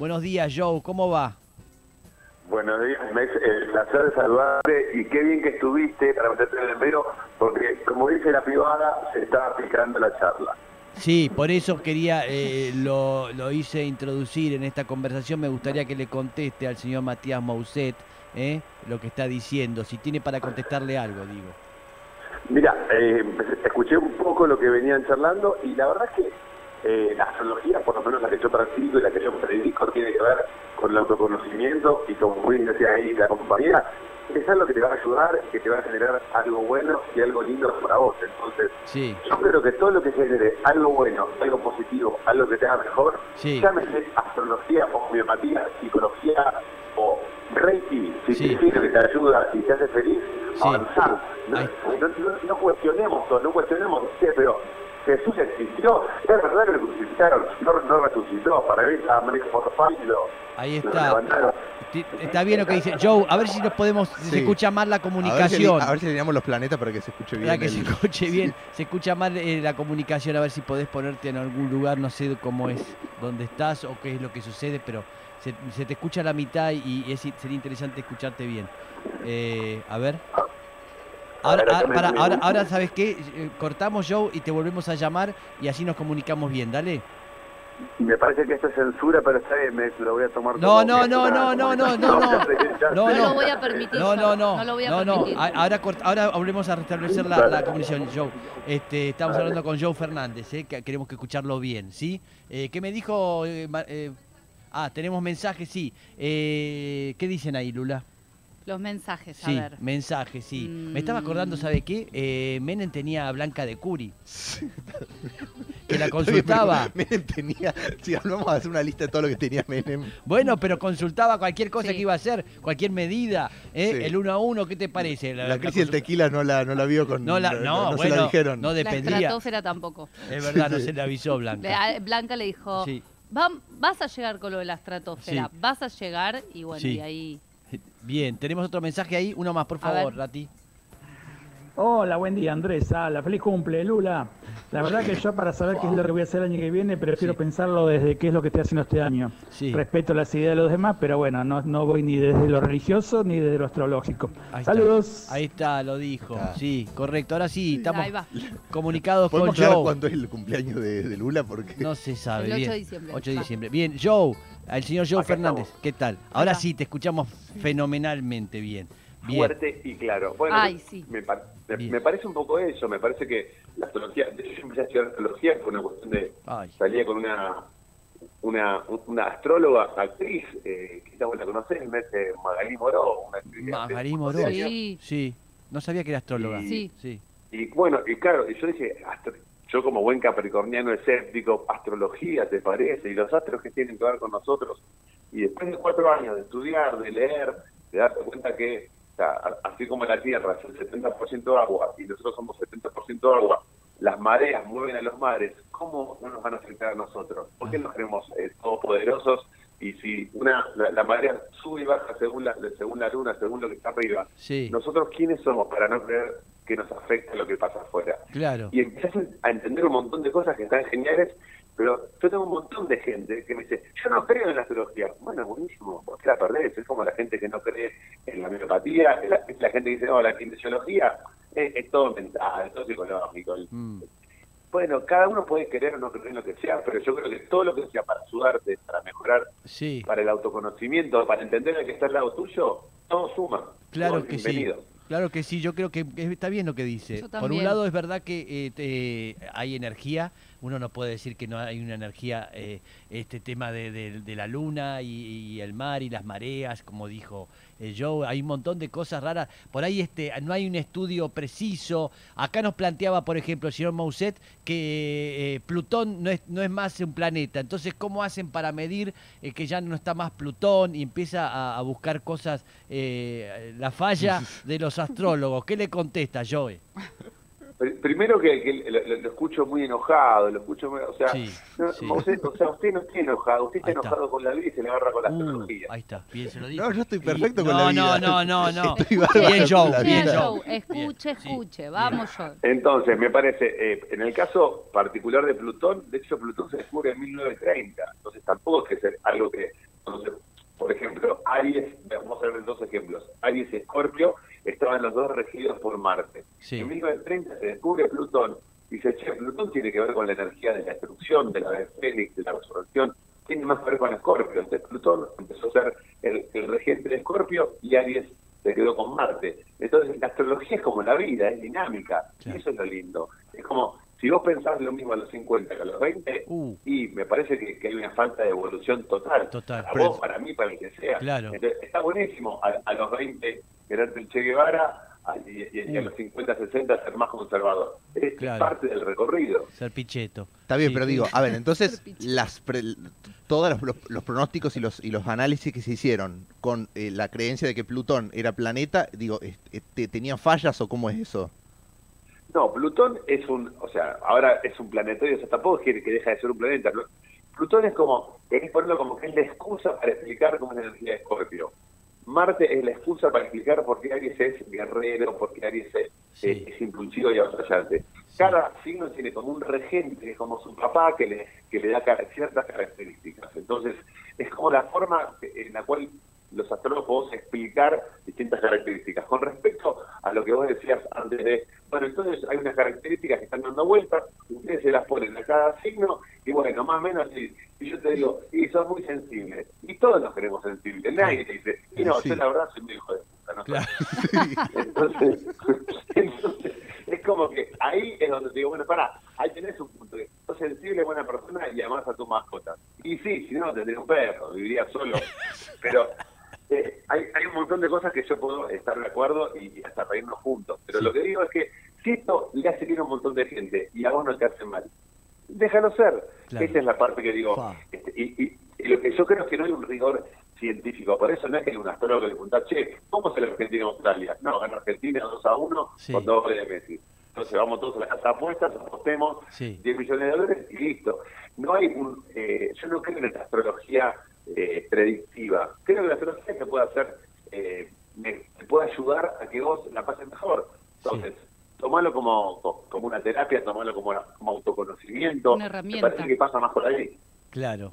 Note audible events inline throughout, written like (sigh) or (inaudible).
Buenos días, Joe, ¿cómo va? Buenos días, me es el placer de saludarte y qué bien que estuviste para meterte en el medio, porque como dice la privada, se está aplicando la charla. Sí, por eso quería, eh, lo, lo hice introducir en esta conversación, me gustaría que le conteste al señor Matías Mousset eh, lo que está diciendo, si tiene para contestarle algo, digo. Mira, eh, escuché un poco lo que venían charlando y la verdad es que eh, la astrología, por lo menos la que yo practico y la que yo predico, tiene que ver con el autoconocimiento y como muy decía ahí la compañía, es algo que te va a ayudar, que te va a generar algo bueno y algo lindo para vos. Entonces, Sí, yo creo que todo lo que genere algo bueno, algo positivo, algo que te haga mejor, Sí. llámese astrología, homeopatía, psicología o reiki, si Sí. te sirve, te ayuda y te hace feliz, Sí. avanzar. No, no, no- no cuestionemos todo, no cuestionemos, sí, pero Jesús existió, es verdad que lo crucificaron, no, no resucitó, para mí Porfal y lo, ahí está. Está bien lo que dice. Joe, a ver si nos podemos, si se escucha más la A ver, si, comunicación. a ver si alineamos los planetas para que se escuche bien. Para que el- se escuche bien, se escucha mal eh, la comunicación, a ver si podés ponerte en algún lugar, no sé cómo es, dónde estás o qué es lo que sucede, pero se, se te escucha la mitad y, y es, sería interesante escucharte bien. Eh, a ver. Ahora, ah, me- para, me- ahora, ahora, ¿sabes qué? Eh, Cortamos, Joe, y te volvemos a llamar y así nos comunicamos bien, dale. Me parece que esto es censura, pero está bien, me lo voy a tomar No, como no, no, no, no, no, (laughs) no, no. ya No, sé. no. lo voy a permitir No, no, no. no lo voy a no, no. permitir. A- Ahora, ahora volvemos a restablecer la, la comunicación, Joe. Este, estamos Dale. hablando con Joe Fernández, ¿eh? que queremos que escucharlo bien, ¿sí? Eh, ¿Qué me dijo? eh, eh, ah, tenemos mensajes, sí. Eh, ¿Qué dicen ahí, Lula? Los mensajes, a Sí, ver. mensajes, sí. Me estaba Mm. acordando, ¿sabe qué? Eh, Menem tenía a Blanca de Curi, (laughs) que la consultaba. Menem tenía, si vamos a hacer una lista de todo lo que tenía Menem. Bueno, pero consultaba cualquier cosa Sí. que iba a hacer, cualquier medida, ¿eh? Sí. el uno a uno, ¿qué te parece? La, crisis del tequila no la, no la vio con. No, la, no, se bueno, la dijeron. no La dependía. estratosfera tampoco. Es verdad, no se le avisó Le- Blanca. a- Blanca le dijo, Sí, "Va- vas a llegar con lo de la estratosfera, Sí. vas a llegar y bueno, Sí. y ahí... bien, tenemos otro mensaje ahí, uno más, por favor. Rati. Hola, buen día Andrés, Sala, feliz cumple, Lula. La verdad que yo para saber qué es lo que voy a hacer el año que viene, prefiero Sí. pensarlo desde qué es lo que estoy haciendo este año. Sí. Respeto las ideas de los demás, pero bueno, no, no voy ni desde lo religioso ni desde lo astrológico. Ahí está. Saludos. Ahí está, lo dijo. Está. Sí, correcto. Ahora sí, estamos comunicados con ¿Podemos aclarar Joe. cuándo es el cumpleaños de, de Lula? Porque No se sabe El 8 bien. de diciembre. 8 de diciembre. Bien, Joe, al señor Joe Acá Fernández, estamos. ¿qué tal? Ahora sí, te escuchamos fenomenalmente bien. Bien. fuerte y claro. Bueno, Ay, sí. me, par- me- Bien. me parece un poco eso, me parece que la astrología, yo empecé a estudiar astrología por una cuestión de, Ay. salía con una una, una astróloga, actriz, eh, quizás vos la conocés, me dice Magalí Moró, una actriz Magalí Moró. Sí. Sí, no sabía que era astróloga. Y- Sí. Sí. Y bueno, y claro, y yo dije, astro- yo como buen capricorniano escéptico, astrología, ¿te parece? Y los astros que tienen que ver con nosotros. Y después de cuatro años de estudiar, de leer, de darte cuenta que, así como la Tierra es el 70% agua y nosotros somos 70% agua, las mareas mueven a los mares, ¿cómo no nos van a afectar a nosotros? ¿Por qué nos creemos eh, todopoderosos? Y si una la, la marea sube y baja según la, según la luna, según lo que está arriba, Sí, nosotros quiénes somos para no creer que nos afecta lo que pasa afuera. claro. Y empezás a entender un montón de cosas que están geniales, pero yo tengo un montón de gente que me dice, yo no creo en la astrología. Bueno, buenísimo, vos te la perdés. Es como la gente que no cree en la homeopatía, es la, la gente que dice, no, la kinesiología es, es todo mental, es todo psicológico. Mm, Bueno, cada uno puede querer o no creer en lo que sea, pero yo creo que todo lo que sea para ayudarte, para mejorar, Sí, para el autoconocimiento, para entender el que está al lado tuyo, todo suma. claro Todo que sí. Claro que sí, yo creo que está bien lo que dice. Por un lado es verdad que eh, te- hay energía, uno no puede decir que no hay una energía, eh, este tema de, de- de la luna y, y el mar y las mareas, como dijo eh, Joe, hay un montón de cosas raras. Por ahí este, no hay un estudio preciso. Acá nos planteaba, por ejemplo, el señor Mousset, que eh, Plutón no es, no es más un planeta. Entonces, ¿cómo hacen para medir que ya no está más Plutón y empieza a, a buscar cosas, la falla (laughs) de los astrólogos? ¿Qué le contesta, Joe? Pr- Primero que, que lo, lo- escucho muy enojado, lo escucho muy, o sea, Sí, no, sí. Usted, o sea, usted no está enojado, usted está Ahí está. enojado con la vida y se le agarra con la Uh, astrología. ahí está, bien se lo dijo. No, yo estoy perfecto con no, la vida. No, no, no, (laughs) no. Bien, la bien. Joe, escuche, escuche, bien. vamos Joe. Entonces, me parece, eh, en el caso particular de Plutón, de hecho Plutón se descubre en 1930, entonces tampoco es que es algo que Entonces, por ejemplo, Aries, vamos a ver dos ejemplos. Aries y Escorpio estaban los dos regidos por Marte. Sí. En 1930 se descubre Plutón y dice, che, Plutón tiene que ver con la energía de la destrucción, de la de Fénix, de la resurrección, tiene más que ver con Escorpio. Entonces Plutón empezó a ser el, el regente de Escorpio y Aries se quedó con Marte. Entonces la astrología es como la vida, es dinámica. Y eso es lo lindo. Es como, si vos pensás lo mismo a los 50 que a los 20, Uh. y me parece que, que hay una falta de evolución total. Total. Para vos, para mí, para el que sea. Claro. Entonces, está buenísimo a, a los 20 quererte el Che Guevara y, y- y a los 50, 60 ser más conservador. Es Claro. parte del recorrido. Ser picheto. Está bien, Sí. pero digo, a ver, entonces, las pre- todos los, los- los pronósticos y los, y los análisis que se hicieron con eh, la creencia de que Plutón era planeta, digo, es- este, ¿tenían fallas o cómo es eso? No, Plutón es un, o sea, ahora es un planetario, o sea, tampoco quiere que deja de ser un planeta. Plu- Plutón es como, querés ponerlo como que es la excusa para explicar cómo es la energía de Escorpio. Marte es la excusa para explicar por qué Aries es guerrero, por qué Aries es, Sí. es impulsivo y avasallante. Cada signo tiene como un regente, es como su papá, que le, que le da ciertas características. Entonces, es como la forma en la cual los astrólogos podemos explicar distintas características. Con respecto a lo que vos decías antes de, bueno, entonces hay unas características que están dando vueltas, ustedes se las ponen a cada signo, y bueno, más o menos, si, te digo, y sos muy sensible, y todos nos queremos sensibles, nadie te dice, y no, Sí. yo la verdad soy un hijo de puta, no Claro. (laughs) entonces, (laughs) entonces, es como que ahí es donde te digo, bueno, pará, ahí tenés un punto. que Sos sensible, buena persona y amás a tu mascota. Y sí, si no, tendría un perro, viviría solo. Pero eh, hay, hay un montón de cosas que yo puedo estar de acuerdo y hasta reírnos juntos. Pero Sí. lo que digo es que si esto le hace bien a un montón de gente y a vos no te hace mal, déjalo ser. Claro. Esa es la parte que digo. Este, y, y- y lo que yo creo es que no hay un rigor científico. Por eso no es que hay un astrólogo que le pregunta, che, ¿cómo se la Argentina en Australia? No, gana Argentina 2 a 1 Sí. con dos goles de Messi. Entonces vamos todos a la casa de apuestas, apostemos Sí. 10 millones de dólares y listo. No hay un, eh, yo no creo en la astrología eh, predictiva. Creo que la astrología te puede hacer, eh, me- te puede ayudar a que vos la pases mejor. Entonces, tomalo como, co- como una terapia, tomalo como, como autoconocimiento. Una Me herramienta. parece que pasa más por ahí. Claro.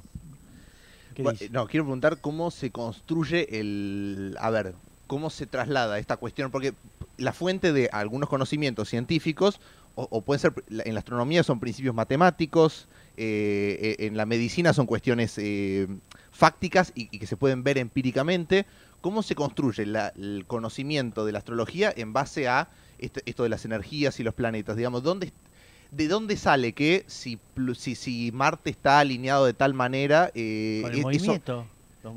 No, quiero preguntar cómo se construye el... A ver, cómo se traslada esta cuestión, porque la fuente de algunos conocimientos científicos, o, o pueden ser, en la astronomía son principios matemáticos, eh, eh, en la medicina son cuestiones eh, fácticas y, y que se pueden ver empíricamente. ¿Cómo se construye la- el conocimiento de la astrología en base a esto de las energías y los planetas? Digamos, ¿dónde, ¿de dónde sale que si, si, si Marte está alineado de tal manera... eh, Con e- el eso- movimiento.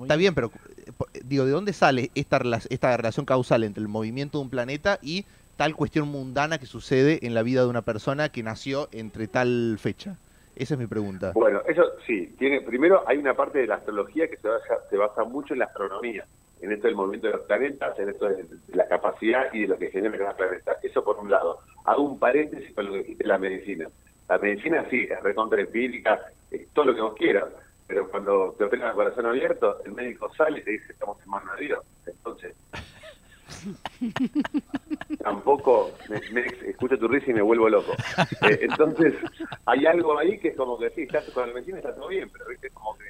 Está bien, pero eh, digo, ¿de dónde sale esta, rela- esta relación causal entre el movimiento de un planeta y tal cuestión mundana que sucede en la vida de una persona que nació entre tal fecha? Esa es mi pregunta. Bueno, eso sí, tiene primero hay una parte de la astrología que se basa, se basa mucho en la astronomía, en esto del movimiento de los planetas, en esto de, la capacidad y de lo que genera cada planeta. Eso por un lado. Hago un paréntesis con lo que dijiste la medicina. La medicina sí, es recontra empírica, es todo lo que vos quieras, pero cuando te operan el corazón abierto, el médico sale y te dice estamos en manos de Dios. Entonces, (laughs) tampoco me, me- escucho tu risa y me vuelvo loco. Eh, entonces, hay algo ahí que es como que sí, estás con el vecino está todo bien, pero viste como que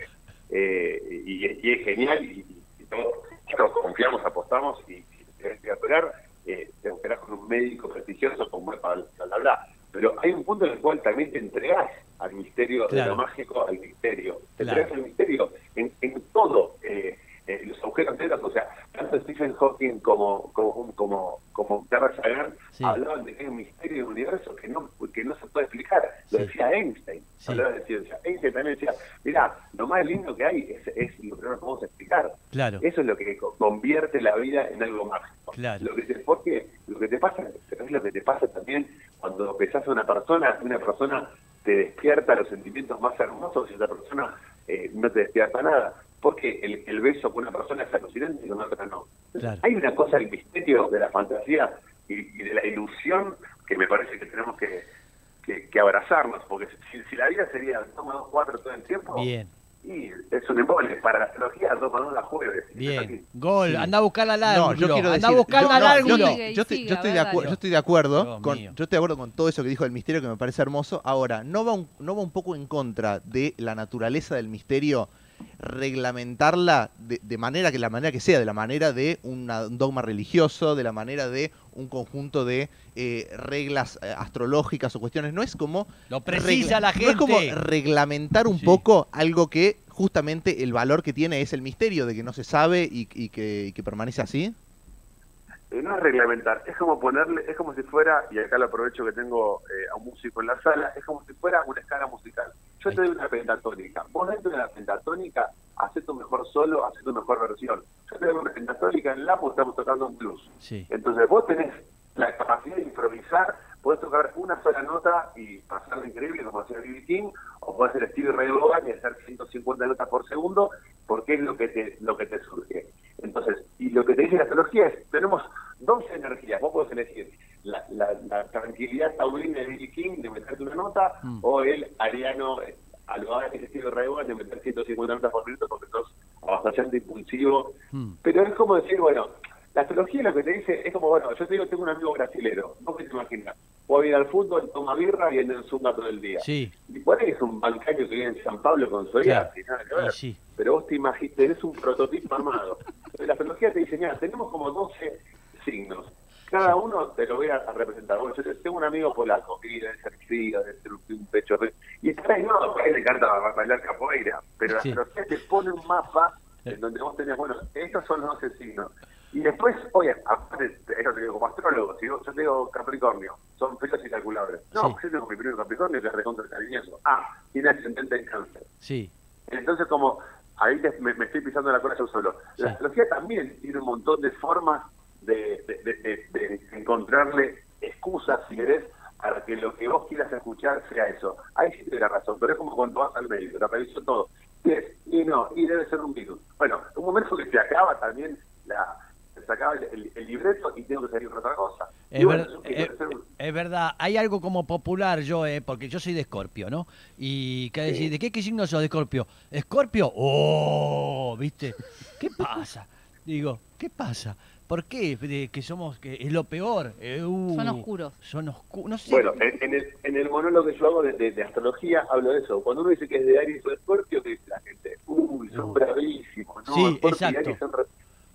eh, y, es genial y, y todos nosotros confiamos, apostamos y si te que operar, eh, te operás con un médico prestigioso es bla, bla, bla. Pero hay un punto en el cual también te entregás al misterio, de Claro. lo mágico al misterio. Te Claro. entregás al misterio en, en todo. eh, eh, los agujeros negros, o sea, tanto Stephen Hawking como como como, como Carl Sagan Sí. hablaban de que hay un misterio del universo que no que no se puede explicar. Lo Sí. decía Einstein, Sí. hablaba de ciencia. Einstein también decía, mira, lo más lindo que hay es, es lo que no podemos explicar. Claro. Eso es lo que co- convierte la vida en algo mágico. Claro. Lo que te, porque lo que te pasa, es lo que te pasa también cuando besás a una persona, una persona te despierta los sentimientos más hermosos y otra persona eh, no te despierta nada. Porque el, el beso con una persona es alucinante y con otra no. Claro. Hay una cosa del misterio, de la fantasía y, y de la ilusión que me parece que tenemos que, que, que abrazarnos, porque si, si la vida sería toma dos, cuatro todo el tiempo, Bien, y es un embole. Para la astrología, dos la jueves. y es así. bien. Gol, Sí. anda a buscarla al No, ángulo. yo quiero anda decir, a buscarla yo- al no, yo ángulo. no, yo estoy, yo estoy de yo estoy de acuerdo Dios con, mío. yo estoy de acuerdo con todo eso que dijo del misterio que me parece hermoso. Ahora, no va un, no va un poco en contra de la naturaleza del misterio reglamentarla de, de manera que la manera que sea, de la manera de una- un dogma religioso, de la manera de un conjunto de eh, reglas eh, astrológicas o cuestiones. No es como Lo precisa la no es como gente. reglamentar un Sí. poco algo que justamente el valor que tiene es el misterio de que no se sabe y, y que, y que permanece así. Eh, no es reglamentar, es como ponerle, es como si fuera, y acá lo aprovecho que tengo eh, a un músico en la sala, es como si fuera una escala musical. Yo te doy una pentatónica, vos dentro de la pentatónica, haces tu mejor solo, haces tu mejor versión. Yo te doy una pentatónica en la, pues estamos tocando un blues. Sí. Entonces vos tenés la capacidad de improvisar, podés tocar una sola nota y pasarlo increíble como hacía B.B. King, o podés ser Stevie Ray Vaughan y hacer 150 notas por segundo, porque es lo que te lo que te surge. Entonces, y lo que te dice la astrología es, tenemos dos energías, vos podés elegir la, la, la tranquilidad taurina de B.B. King de meterte una nota, Mm. o el ariano eh, algo que es Stevie Ray Vaughan de meter 150 notas por minuto porque sos avasallante impulsivo, Mm. pero es como decir, bueno, la astrología lo que te dice es como, bueno, yo te digo, tengo un amigo brasilero, ¿vos qué te imaginas? A ir al fútbol, toma birra y anda en Zumba todo el día. Sí. Ahí es un bancario que vive en San Pablo con su Claro. y nada que ver. Sí. Pero vos te imaginas, tenés un prototipo armado. (laughs) La astrología te dice, mira, tenemos como 12 signos. Cada uno te lo voy a, representar. Bueno, yo tengo un amigo polaco, que debe ser frío, debe ser un, pecho re- Y está ahí, no, él le encanta bailar capoeira. Pero la astrología te pone un mapa en donde vos tenés, bueno, estos son los 12 signos. Y después, oye, aparte, eso te digo como astrólogo, si yo, yo te digo Capricornio, son fechas incalculables. No, Sí. porque yo tengo mi primer Capricornio que es recontra cariñoso. Ah, tiene ascendente en cáncer. Sí. Entonces, como ahí te- me, me estoy pisando la cola yo solo. Sí. La astrología también tiene un montón de formas de, de- de- de- de encontrarle excusas, si querés, para que lo que vos quieras escuchar sea eso. Ahí sí te la razón, pero es como cuando vas al médico, te reviso todo. Y, es, y no, y debe ser un virus. Bueno, un momento que se acaba también la el, libreto y tengo que salir con otra cosa. Y Es, bueno, ver- yo quiero es- hacer un- es verdad, hay algo como popular yo, eh, porque yo soy de Escorpio, ¿no? Y que Sí. decir, ¿de qué, qué signo sos de Escorpio? ¿Escorpio? ¡Oh! ¿Viste? ¿Qué pasa? Digo, ¿qué pasa? ¿Por qué? De que somos, que es lo peor. Eh, uh, Son oscuros. Son oscuros. No sé. Bueno, en, en el, en el monólogo que yo hago de, de- de astrología hablo de eso. Cuando uno dice que es de Aries o de Escorpio, que dice la gente, uy, son Uh. bravísimos, ¿no? Sí, Escorpio y exacto. Aries son re-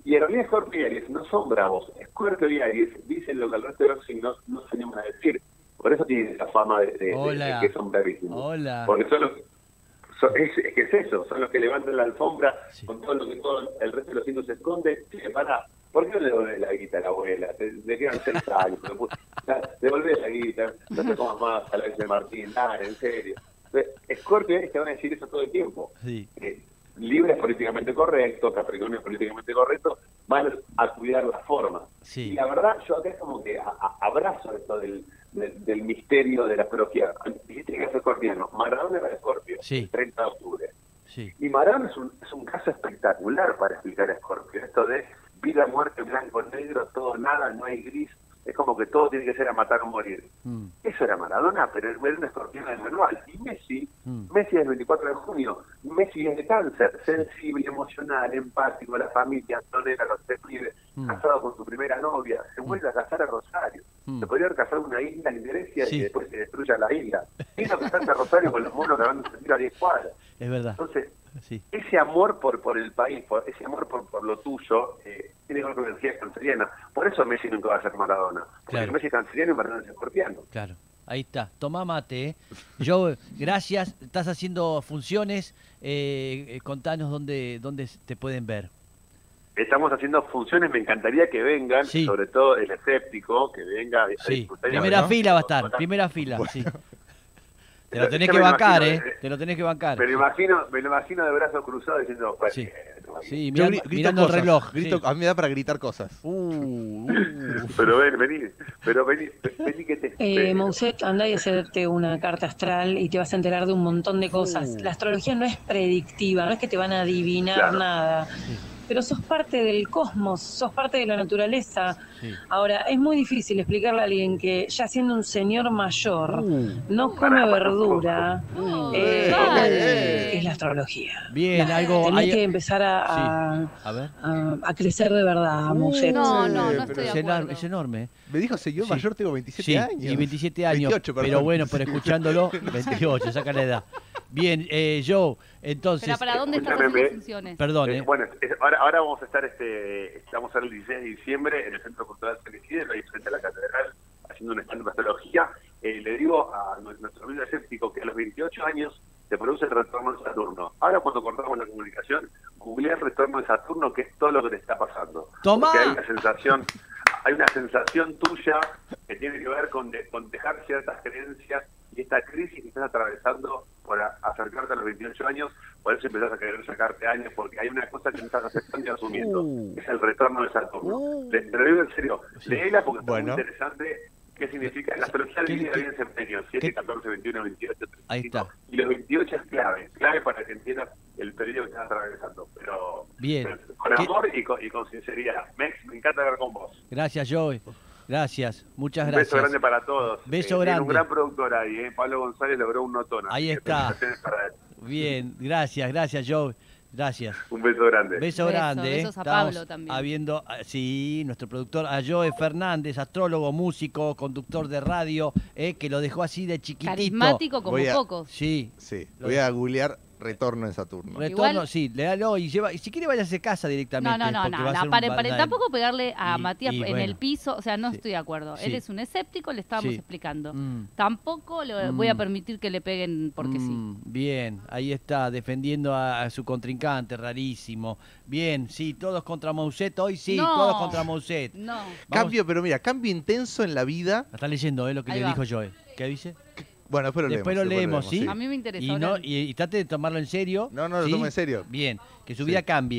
Y en realidad Escorpio y Aries no son bravos. Escorpio y Aries dicen lo que el resto de los signos no se animan a decir. Por eso tienen esa fama de, de- de- de Hola. que son bravísimos. Hola. Porque son los... son- es, es que es eso, son los que levantan la alfombra Sí. con todo lo que todo el resto de los signos se esconde. Che, para, ¿por qué no le devolvés la guita a la abuela? Te, te quedan seis (laughs) años. hijo de puta. Ya, Devolvé la guita, no te comas más a la vez de Martín, dale, en serio. Entonces, Scorpio es que van a decir eso todo el tiempo. Sí. Eh, Libre es políticamente correcto, Capricornio es políticamente correcto, van a cuidar la forma. Sí. Y la verdad, yo acá es como que a- a- abrazo esto del, del, del misterio de la astrología. Dijiste que es escorpiano, Maradona era Escorpio, Sí. el 30 de octubre. Sí. Y Maradona es un, es un caso espectacular para explicar a Scorpio. Esto de vida, muerte, blanco, negro, todo, nada, no hay gris. Es como que todo tiene que ser a matar o morir. Mm, Eso era Maradona, pero era un escorpión del manual. Y Messi, Mm. Messi es el 24 de junio. Messi es de cáncer, sensible, emocional, empático, la familia, Antonella, los tres pibes, Mm. casado con su primera novia, se vuelve a casar a Rosario. Mm. Se podría haber casado en una isla en Grecia Sí. y después se destruya la isla. Vino a casarse a Rosario con los monos que van a sentir a 10 cuadras. es verdad. Entonces, Sí. ese amor por por el país, por ese amor por, por lo tuyo, eh, tiene que ver con la energía canceriana. Por eso Messi nunca va a ser Maradona. Porque Claro. Messi es canceriano y Maradona es escorpiano. Claro, ahí está. Tomá mate. ¿eh? Yo, gracias. Estás haciendo funciones. Eh, eh, contanos dónde, dónde te pueden ver. Estamos haciendo funciones, me encantaría que vengan, Sí. sobre todo el escéptico, que venga a Sí, disfrutar primera fila va a estar. Primera fila, sí. Te lo Pero tenés que bancar, ¿eh? eh, Te lo tenés que bancar. Me lo imagino, me lo imagino de brazos cruzados diciendo, "Bueno, Sí. eh, Sí, grito mirando el reloj. grito- sí. A mí me da para gritar cosas. Uh, uh. (laughs) Pero ven, vení, pero vení, vení que te Eh. Mousset, anda y hacerte una carta astral y te vas a enterar de un montón de cosas. Uh. La astrología no es predictiva, no es que te van a adivinar Claro. nada. Pero sos parte del cosmos, sos parte de la naturaleza. Sí. Ahora, es muy difícil explicarle a alguien que ya siendo un señor mayor Uh, no come verdura, No, eh, dale. es la astrología. Bien, algo. Tenés hay- que empezar a, a- A ver. a- a crecer de verdad, Mousset. No, no, Eh, no pero estoy de Es, enorme, acuerdo. es enorme. ¿eh? Me dijo señor Sí. mayor, tengo 27 Sí, años. y 27 años. 28, pero bueno, pero escuchándolo, 28, saca la edad. (laughs) Bien, eh, Joe, entonces... Pero ¿para dónde estás escúchame, haciendo ve- funciones? Perdón, Eh, eh. bueno, es- ahora, ahora vamos a estar, este, estamos el 16 de diciembre en el Centro Cultural San Isidro, ahí frente a la catedral, haciendo un stand de astrología. Eh, le digo a nu- nuestro amigo escéptico que a los 28 años se produce el retorno de Saturno. Ahora cuando cortamos la comunicación, googleé el retorno de Saturno, que es todo lo que te está pasando. ¡Tomá! Porque hay una sensación, hay una sensación tuya que tiene que ver con, de- con dejar ciertas creencias y esta crisis que estás atravesando por acercarte a los 28 años, por eso empezás a querer sacarte años, porque hay una cosa que no estás aceptando y asumiendo, Uh. que es el retorno de Saturno. Uh. Te, te lo digo en serio, léela porque está Bueno. muy interesante qué significa la astrología ¿Qué- divide bien septenio, 7, qué- 14, 21, 28, 35. Ahí está. Y los 28 es clave, clave para que entiendas el periodo que estás atravesando. Pero, Bien. pero con ¿Qué- amor y con, y con sinceridad. Mex, me encanta hablar con vos. Gracias, Joe. Gracias, muchas Un gracias. beso grande para todos. Beso tiene grande. Un gran productor ahí, ¿eh? Pablo González logró un notón. Ahí está. felicitaciones para él. Bien, gracias, gracias, Joe. Gracias. Un beso grande. Beso Beso, grande. ¿eh? besos a Estamos Pablo también. Habiendo, ah, sí, nuestro productor, a Joe Fernández, astrólogo, músico, conductor de radio, eh, que lo dejó así de chiquitito. Carismático como a- pocos. Sí. Sí, Lo voy a googlear retorno de Saturno. Retorno, Igual- sí, léalo y lleva, y si quiere váyase a casa directamente. No, no, no, no, no, baldad- Tampoco pegarle a Y- Matías y en bueno. el piso, o sea, no Sí. estoy de acuerdo. Sí. Él es un escéptico, le estábamos Sí. explicando. Mm. Tampoco le voy a Mm. permitir que le peguen porque sí. Mm, Bien, ahí está, defendiendo a, a su contrincante, rarísimo. Bien, sí, todos contra Mousset, hoy sí, No. todos contra Mousset. No. Vamos- Cambio, pero mira, cambio intenso en la vida. Está leyendo, ¿eh? Lo que Ahí le va. dijo Joel. ¿Qué dice? Bueno, después lo Después leemos. lo leemos, ¿sí? A mí me interesa Y, no, y, y trate de tomarlo en serio. No, no, lo ¿sí? tomo en serio. Bien, que su Sí. vida cambie.